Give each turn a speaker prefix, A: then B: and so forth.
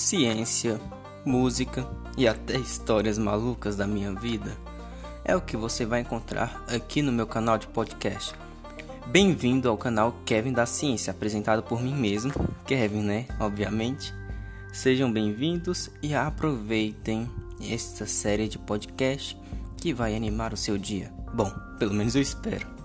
A: ciência, música e até histórias malucas da minha vida é o que você vai encontrar aqui no meu canal de podcast. Bem-vindo ao canal Kevin da Ciência, apresentado por mim mesmo, Kevin, né? Obviamente. Sejam bem-vindos e aproveitem esta série de podcast que vai animar o seu dia. Bom, pelo menos eu espero.